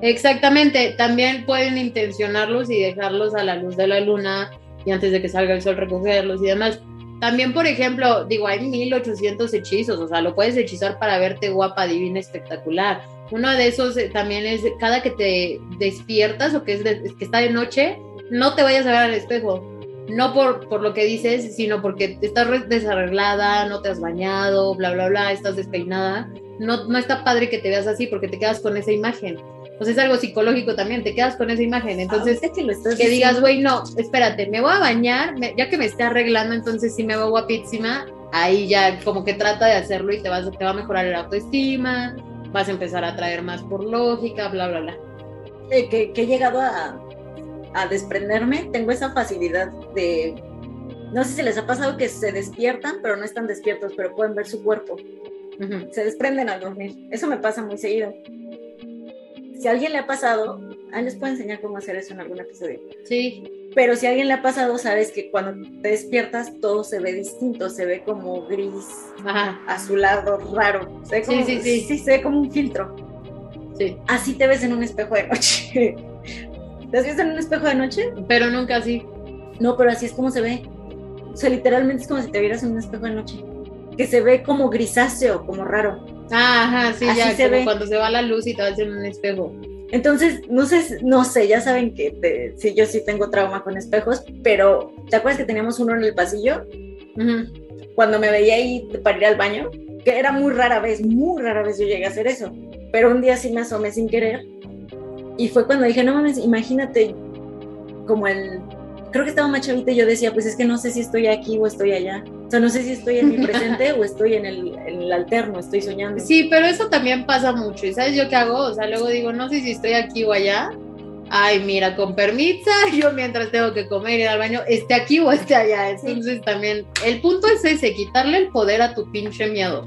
Exactamente, también pueden intencionarlos y dejarlos a la luz de la luna y antes de que salga el sol recogerlos y demás. También, por ejemplo, digo, hay 1800 hechizos, o sea, lo puedes hechizar para verte guapa, divina, espectacular. Uno de esos eh, también es cada que te despiertas o que, es que está de noche, no te vayas a ver al espejo. No por, por lo que dices, sino porque estás desarreglada, no te has bañado, bla, bla, bla, estás despeinada. No, no está padre que te veas así porque te quedas con esa imagen. Pues es algo psicológico también, te quedas con esa imagen. Entonces, que, lo estás que digas, güey, no, espérate, me voy a bañar, ya que me esté arreglando, entonces sí me veo guapísima. Ahí ya como que trata de hacerlo y te, vas, te va a mejorar el autoestima, vas a empezar a traer más por lógica, bla, bla, bla. Eh, que, he llegado a, a desprenderme, tengo esa facilidad de no sé si les ha pasado que se despiertan, pero no están despiertos, pero pueden ver su cuerpo. Se desprenden al dormir. Eso me pasa muy seguido. Si a alguien le ha pasado, ahí les puedo enseñar cómo hacer eso en algún episodio. Sí. Pero si a alguien le ha pasado, sabes que cuando te despiertas todo se ve distinto, se ve como gris, Ajá. azulado, raro. Se como, sí, sí, sí. se ve como un filtro. Sí. Así te ves en un espejo de noche. *laughs* ¿Te has visto en un espejo de noche? Pero nunca así. No, pero así es como se ve. O sea, literalmente es como si te vieras en un espejo de noche. Que se ve como grisáceo, como raro. Ah, ajá, sí, ya, se ve. cuando se va la luz y te vas en un espejo. Entonces, no sé, no sé, ya saben que sí, yo sí tengo trauma con espejos, pero ¿te acuerdas que teníamos uno en el pasillo? Cuando me veía ahí para ir al baño, que era muy rara vez, muy rara vez yo llegué a hacer eso, pero un día sí me asomé sin querer y fue cuando dije, no mames, imagínate como el creo que estaba más chavita y yo decía, pues es que no sé si estoy aquí o estoy allá. O sea, no sé si estoy en mi *laughs* presente o estoy en el, en el, alterno, estoy soñando. Sí, pero eso también pasa mucho. ¿Y sabes yo qué hago? O sea, luego digo, no sé si estoy aquí o allá. Ay, mira, con permiso, *laughs* yo mientras tengo que comer, ir al baño, esté aquí o esté allá. Entonces también, el punto es ese, quitarle el poder a tu pinche miedo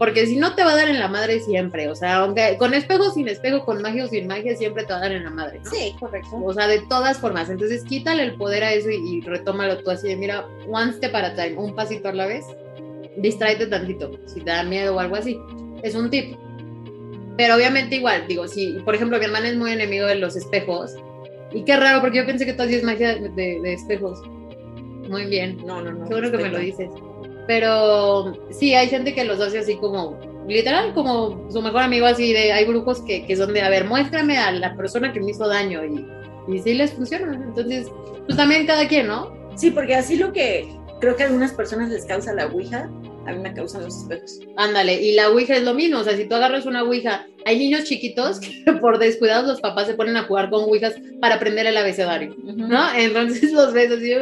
porque si no te va a dar en la madre siempre, o sea, aunque con espejo, sin espejo, con magia o sin magia, siempre te va a dar en la madre, ¿no? Sí, correcto. O sea, de todas formas, entonces quítale el poder a eso y, retómalo tú así de, mira, one step at a time, un pasito a la vez, distráete tantito, si te da miedo o algo así, es un tip. Pero obviamente igual, digo, si, por ejemplo, mi hermana es muy enemigo de los espejos, y qué raro, porque yo pensé que tú hacías magia de, de, espejos. Muy bien. No, no, no. Seguro que me lo dices. Pero sí, hay gente que los hace así como literal, como su mejor amigo, así de, hay brujos que, que son de, a ver, muéstrame a la persona que me hizo daño y, y sí les funciona. Entonces, pues también cada quien, ¿no? Sí, porque así lo que creo que a algunas personas les causa la Ouija, a mí me causan los espejos. Ándale, y la Ouija es lo mismo, o sea, si tú agarras una Ouija, hay niños chiquitos que *laughs* por descuidados los papás se ponen a jugar con Ouijas para aprender el abecedario, ¿no? Entonces los ves así,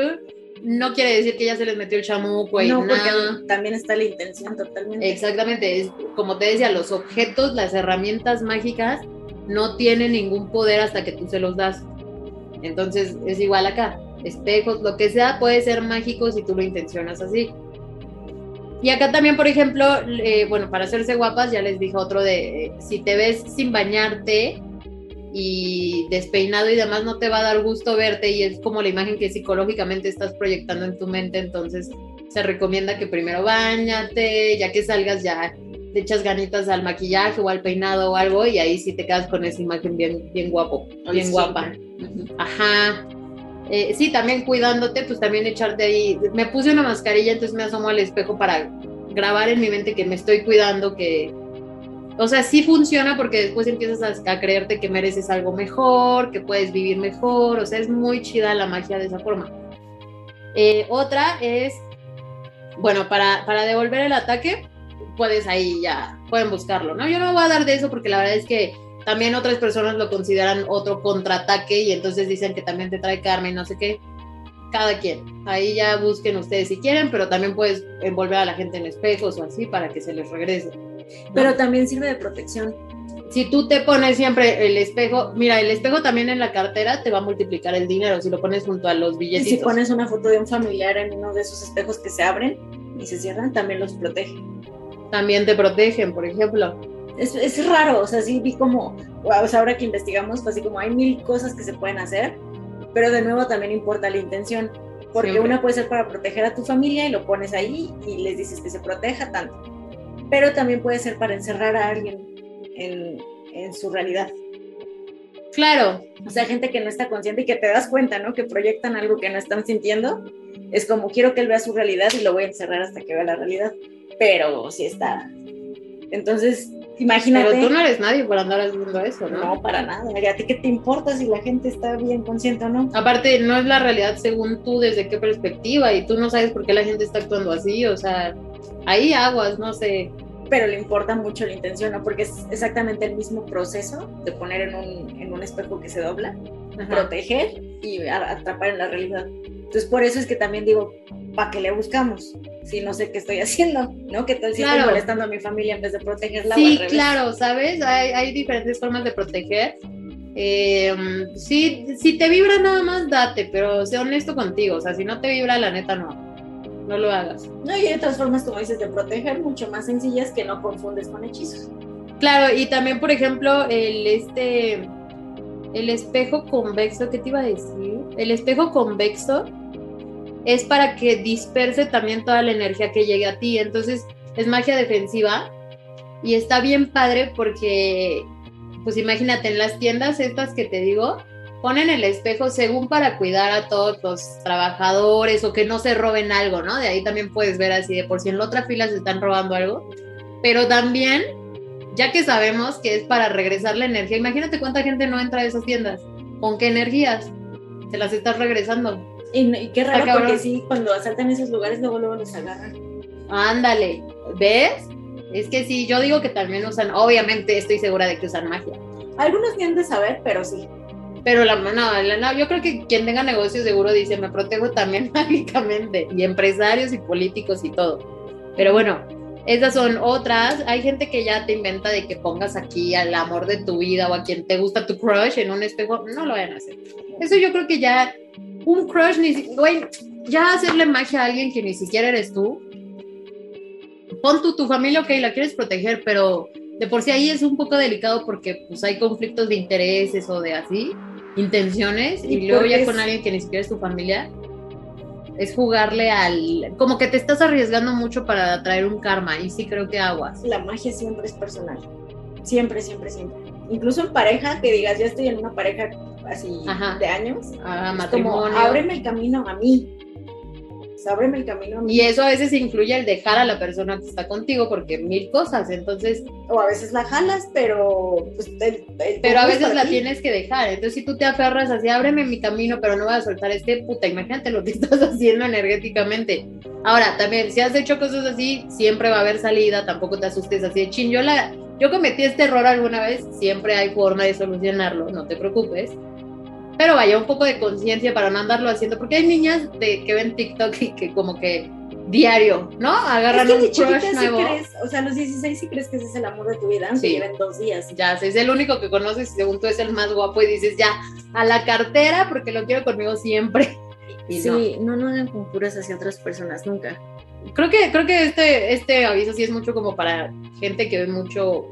no quiere decir que ya se les metió el chamuco y No, nada. porque también está la intención totalmente. Exactamente, es, como te decía, los objetos, las herramientas mágicas no tienen ningún poder hasta que tú se los das. Entonces es igual acá, espejos, lo que sea puede ser mágico si tú lo intencionas así. Y acá también, por ejemplo, eh, bueno, para hacerse guapas, ya les dije otro de, eh, si te ves sin bañarte y despeinado y demás, no te va a dar gusto verte y es como la imagen que psicológicamente estás proyectando en tu mente, entonces se recomienda que primero bañate, ya que salgas ya te echas ganitas al maquillaje o al peinado o algo y ahí sí te quedas con esa imagen bien, bien guapo, bien guapa. Ajá. Eh, sí, también cuidándote, pues también echarte ahí. Me puse una mascarilla, entonces me asomo al espejo para grabar en mi mente que me estoy cuidando, que... O sea, sí funciona porque después empiezas a, a creerte que mereces algo mejor, que puedes vivir mejor, o sea, es muy chida la magia de esa forma. Eh, otra es, bueno, para, para devolver el ataque, puedes ahí ya, pueden buscarlo, ¿no? Yo no voy a dar de eso porque la verdad es que también otras personas lo consideran otro contraataque y entonces dicen que también te trae karma y no sé qué. Cada quien. Ahí ya busquen ustedes si quieren, pero también puedes envolver a la gente en espejos o así para que se les regrese. Pero también sirve de protección. si tú te pones siempre el espejo, mira, el espejo también en la cartera te va a multiplicar el dinero si lo pones junto a los Y billetitos. si pones una foto de un familiar en uno de esos espejos que se abren y se cierran, también los protege. También te protegen, por ejemplo. Es, es raro, o sea, sí vi como, wow, o sea, ahora que investigamos, fue así como hay mil cosas que se pueden hacer, pero de nuevo también importa la intención, porque Siempre. una puede ser para proteger a tu familia y lo pones ahí y les dices que se proteja tanto, pero también puede ser para encerrar a alguien en, en su realidad. Claro, O sea, gente que no está consciente y que te das cuenta, ¿no? Que proyectan algo que no están sintiendo. Es como quiero que él vea su realidad y lo voy a encerrar hasta que vea la realidad. Pero sí está. Entonces, imagínate. pero tú no eres nadie por andar haciendo eso, ¿no? No, para nada. ¿A ti qué te importa si la gente está bien consciente o no? Aparte, no es la realidad según tú, desde qué perspectiva, y tú no sabes por qué la gente está actuando así, o sea, ahí aguas, no sé. Pero le importa mucho la intención, ¿no? Porque es exactamente el mismo proceso de poner en un, en un espejo que se dobla, Ajá. proteger y atrapar en la realidad. Entonces, por eso es que también digo, ¿para qué le buscamos? Si no sé qué estoy *laughs* haciendo, ¿no? Que tal si Claro. estoy molestando a mi familia en vez de protegerla o Sí, al revés. claro, ¿sabes? Hay, hay diferentes formas de proteger. Eh, sí, si te vibra nada más, date, pero sé honesto contigo, o sea, si no te vibra, la neta no, no lo hagas. No, y hay otras formas, como dices, de proteger mucho más sencillas que no confundes con hechizos. Claro, y también, por ejemplo, el este el espejo convexo, ¿qué te iba a decir? El espejo convexo es para que disperse también toda la energía que llegue a ti. Entonces, es magia defensiva y está bien padre porque, pues imagínate, en las tiendas estas que te digo, ponen el espejo según para cuidar a todos los trabajadores o que no se roben algo, ¿no? De ahí también puedes ver así de por si en la otra fila se están robando algo. Pero también ya que sabemos que es para regresar la energía, imagínate cuánta gente no entra a esas tiendas. ¿Con qué energías? Se las estás regresando. Y, y qué raro, cabrón. porque sí, cuando asaltan esos lugares, luego, luego los agarran. Ándale, ¿ves? Es que sí, yo digo que también usan, obviamente estoy segura de que usan magia. Algunos han de saber, pero sí. Pero la no, la- no, yo creo que quien tenga negocio seguro dice, me protejo también *laughs* mágicamente. Y empresarios y políticos y todo. Pero bueno, esas son otras. Hay gente que ya te inventa de que pongas aquí al amor de tu vida o a quien te gusta tu crush en un espejo. No lo vayan a hacer. Eso yo creo que ya, un crush, ni güey, ya hacerle magia a alguien que ni siquiera eres tú. Pon tú tu familia, ok, la quieres proteger, pero de por sí ahí es un poco delicado porque pues hay conflictos de intereses o de así, intenciones, y, Y luego ya con alguien que ni siquiera es tu familia, es jugarle al... como que te estás arriesgando mucho para atraer un karma, y sí creo que aguas. La magia siempre es personal. Siempre, siempre, siempre. Incluso en pareja, que digas, ya estoy en una pareja así Ajá. de años. Ah, es como, ábreme el camino a mí. Pues, ábreme el camino. Y eso a veces incluye el dejar a la persona que está contigo porque mil cosas, entonces, O a veces la jalas, pero pues, el- el pero a veces la ti. tienes que dejar. Entonces, si tú te aferras así, ábreme mi camino, pero no voy a soltar este puta, imagínate lo que *laughs* estás haciendo energéticamente. Ahora, también, si has hecho cosas así, siempre va a haber salida, tampoco te asustes así de chin. Yo, la, yo cometí este error alguna vez, siempre hay forma de solucionarlo, no te preocupes. Pero vaya, un poco de conciencia para no andarlo haciendo, porque hay niñas de, que ven TikTok y que como que diario, ¿no? Agarran Es que un crush sí nuevo. crees, o sea, a los 16 sí crees que ese es el amor de tu vida, aunque Sí. lleven dos días. Ya es el único que conoces y según tú es el más guapo y dices ya, a la cartera porque lo quiero conmigo siempre. Y no. Sí, no, no hagan conjuras hacia otras personas, nunca. Creo que, creo que este, este aviso sí es mucho como para gente que ve mucho,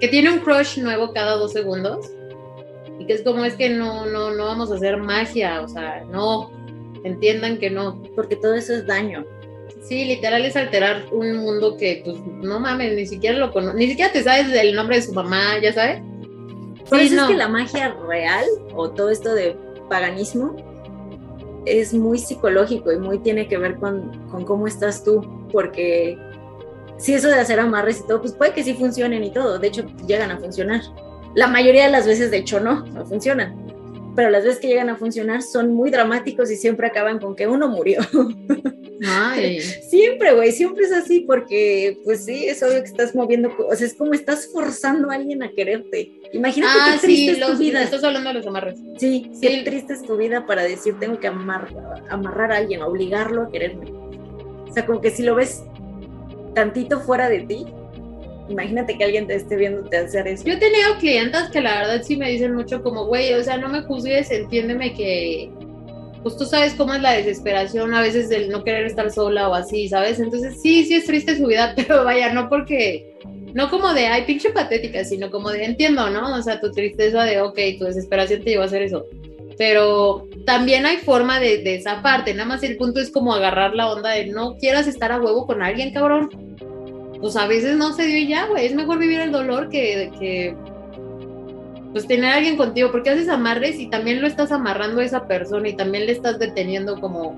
que tiene un crush nuevo cada dos segundos y que es como es que no, no, no vamos a hacer magia, o sea, no, entiendan que no. Porque todo eso es daño. Sí, literal es alterar un mundo que, pues, no mames, ni siquiera lo conoces, ni siquiera te sabes el nombre de su mamá, ¿ya sabes? Por Sí, eso no. es que la magia real o todo esto de paganismo es muy psicológico y muy tiene que ver con, con cómo estás tú, porque si eso de hacer amarres y todo, pues puede que sí funcionen y todo, de hecho llegan a funcionar. La mayoría de las veces, de hecho, no, no funcionan. Pero las veces que llegan a funcionar son muy dramáticos y siempre acaban con que uno murió. Ay. *laughs* Siempre, güey, siempre es así porque, pues sí, es obvio que estás moviendo, o sea, es como estás forzando a alguien a quererte. Imagínate Ah, qué triste sí, es tu los, vida. estás hablando de los amarres. Sí, Sí. qué triste es tu vida para decir tengo que amar, amarrar a alguien, obligarlo a quererme. O sea, como que si lo ves tantito fuera de ti, imagínate que alguien te esté viéndote hacer eso. Yo he tenido clientas que la verdad sí me dicen mucho como, güey, o sea, no me juzgues, entiéndeme que, pues tú sabes cómo es la desesperación a veces del no querer estar sola o así, ¿sabes? Entonces sí, sí es triste su vida, *laughs* pero vaya, no porque, no como de, ay, pinche patética, sino como de, entiendo, ¿no? O sea, tu tristeza de, ok, tu desesperación te llevó a hacer eso. Pero también hay forma de, de esa parte, nada más el punto es como agarrar la onda de no quieras estar a huevo con alguien, cabrón. Pues a veces no se dio y ya, güey, es mejor vivir el dolor que, que pues tener a alguien contigo, porque haces amarres y también lo estás amarrando a esa persona y también le estás deteniendo como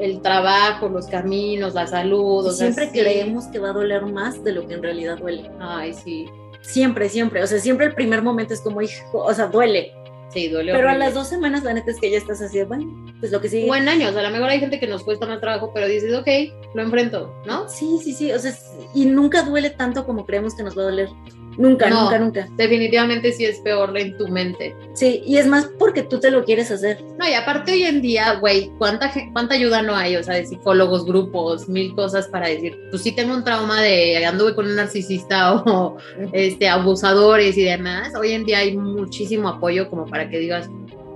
el trabajo, los caminos, la salud. o sea, siempre sí. creemos que va a doler más de lo que en realidad duele. Ay, sí, Siempre, siempre. O sea, siempre el primer momento es como, hijo, o sea, duele. Sí, duele. Pero a las dos semanas la neta es que ya estás así, bueno, pues lo que sigue. Buen año, o sea, a lo mejor hay gente que nos cuesta más trabajo, pero dices, ok, lo enfrento, ¿no? Sí, sí, sí. O sea, y nunca duele tanto como creemos que nos va a doler. Nunca, No. nunca, nunca. Definitivamente sí es peor en tu mente. Sí, y es más porque tú te lo quieres hacer. No, y aparte hoy en día, güey, ¿cuánta, ¿cuánta ayuda no hay? O sea, de psicólogos, grupos, mil cosas para decir, pues sí tengo un trauma de anduve con un narcisista *laughs* o este, abusadores y demás. Hoy en día hay muchísimo apoyo como para que digas,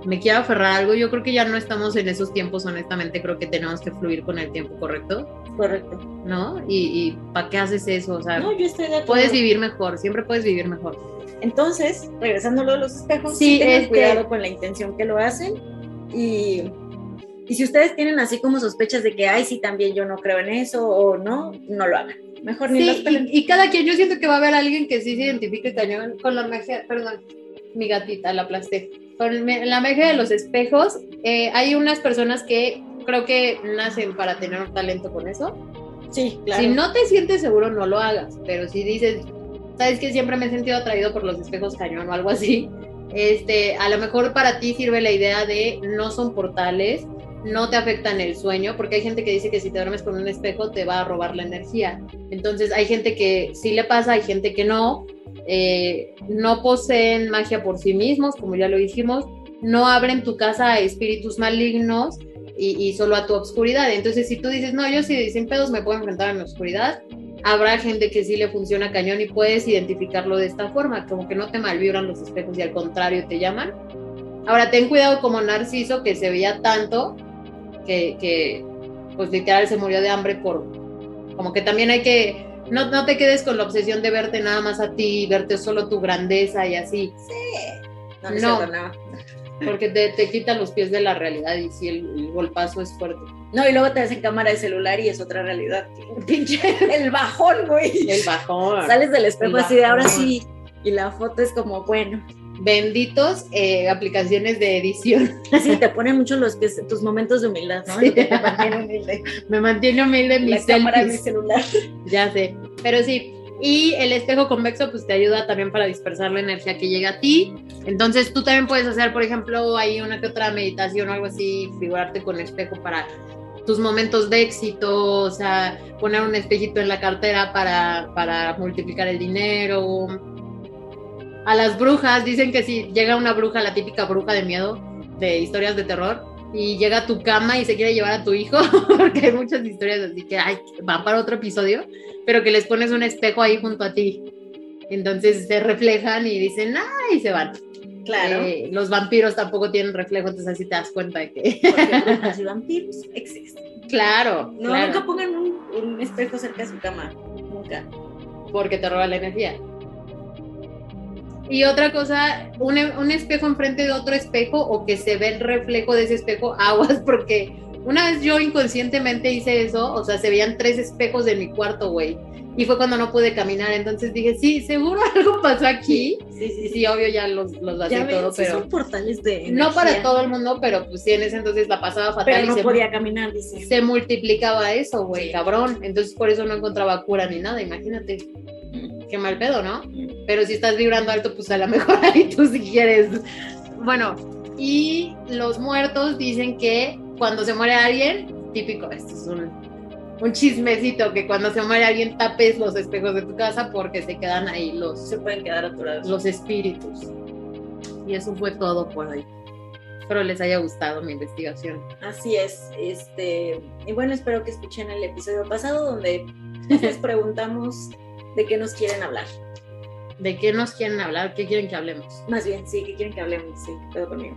me quiero aferrar a algo. Yo creo que ya no estamos en esos tiempos, honestamente, creo que tenemos que fluir con el tiempo correcto, Correcto. ¿no? Y, y ¿para qué haces eso? O sea, No, yo estoy de acuerdo. puedes vivir mejor, siempre puedes vivir mejor. Entonces, regresando a los espejos, Sí, sí, tengan este- cuidado con la intención que lo hacen. Y, y si ustedes tienen así como sospechas de que, ay, sí, también yo no creo en eso o no, no lo hagan. Mejor ni las Sí, pelen. y, y cada quien, yo siento que va a haber alguien que sí se identifique cañón con la magia, perdón, mi gatita la aplasté, con la magia de los espejos. eh, hay unas personas que creo que nacen para tener un talento con eso. Sí, claro. Si no te sientes seguro, no lo hagas, pero si dices, sabes que siempre me he sentido atraído por los espejos cañón o algo así, este, a lo mejor para ti sirve la idea de no son portales, no te afectan el sueño, porque hay gente que dice que si te duermes con un espejo te va a robar la energía. Entonces hay gente que sí le pasa, hay gente que no, eh, no poseen magia por sí mismos, como ya lo dijimos, no abren tu casa a espíritus malignos y, solo a tu obscuridad. Entonces si tú dices, no, yo sí sin pedos me puedo enfrentar a mi oscuridad, habrá gente que sí le funciona cañón y puedes identificarlo de esta forma, como que no te malvibran los espejos y al contrario te llaman. Ahora ten cuidado como Narciso que se veía tanto que, que, pues literal se murió de hambre por como que también hay que no, no te quedes con la obsesión de verte nada más a ti, verte solo tu grandeza y así, No, no, No. no. porque te, te quita los pies de la realidad y si el, el golpazo es fuerte. No, y luego te hacen cámara de celular y es otra realidad. *laughs* Pinche el bajón, güey. El bajón. Sales del espejo así de ahora sí. Y la foto es como, bueno, benditos eh, aplicaciones de edición. *laughs* Sí, te ponen mucho los tus momentos de humildad, ¿no? Sí. Te mantiene humilde. Me mantiene humilde en mis cámara de mi celular. *laughs* Ya sé, pero sí. Y el espejo convexo pues te ayuda también para dispersar la energía que llega a ti. Entonces tú también puedes hacer, por ejemplo, ahí una que otra meditación o algo así, figurarte con espejo para tus momentos de éxito, o sea, poner un espejito en la cartera para, para multiplicar el dinero. A las brujas, dicen que si llega una bruja, la típica bruja de miedo, de historias de terror, y llega a tu cama y se quiere llevar a tu hijo, *laughs* porque hay muchas historias así que ay, van para otro episodio, pero que les pones un espejo ahí junto a ti. Entonces se reflejan y dicen, ¡ay! y se van. Claro. Eh, los vampiros tampoco tienen reflejo, entonces así te das cuenta de que. Porque y vampiros existen. claro, No, claro, nunca pongan un, un espejo cerca de su cama. Nunca. porque te roba la energía. Y otra cosa, un, un espejo enfrente de otro espejo o que se ve el reflejo de ese espejo, *laughs* aguas, porque una vez yo inconscientemente hice eso, o sea, se veían tres espejos de mi cuarto, güey. Y fue cuando no pude caminar, entonces dije, sí, seguro *laughs* algo pasó aquí. Sí, sí, sí, obvio ya los, los vacié Ya todo, ven, pero son portales de no para todo el mundo, pero pues sí, en ese entonces la pasaba fatal Pero y no se, podía caminar, dice. se multiplicaba eso, güey, Sí. cabrón. Entonces por eso no encontraba cura ni nada, imagínate. Qué mal pedo, ¿no? Pero si estás vibrando alto, pues a lo mejor *laughs* ahí tú si quieres. Bueno, y los muertos dicen que cuando se muere alguien, típico, esto es un, un chismecito, que cuando se muere alguien tapes los espejos de tu casa porque se quedan ahí los, Se pueden quedar atorados. los espíritus. Y eso fue todo por hoy. Espero les haya gustado mi investigación. Así es. Este, y bueno, espero que escuchen el episodio pasado donde *laughs* les preguntamos de qué nos quieren hablar. ¿De qué nos quieren hablar? ¿Qué quieren que hablemos? Más bien, sí, que quieren que hablemos, sí, todo conmigo.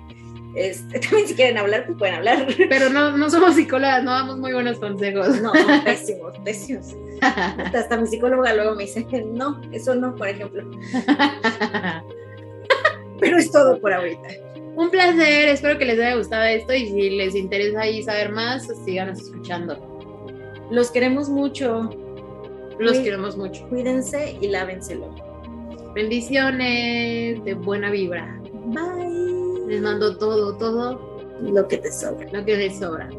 Este, *laughs* también si quieren hablar, pues pueden hablar. Pero no, no somos psicólogas, no damos muy buenos consejos. No, pésimos, pésimos. *laughs* Hasta, hasta mi psicóloga luego me dice, no, eso no, por ejemplo. *laughs* Pero es todo por ahorita. Un placer, espero que les haya gustado esto y si les interesa ahí saber más, síganos escuchando. Los queremos mucho. Los queremos mucho. Cuídense y lávenselo. Bendiciones de buena vibra. Bye. Les mando todo, todo Lo que te sobra. lo que les sobra.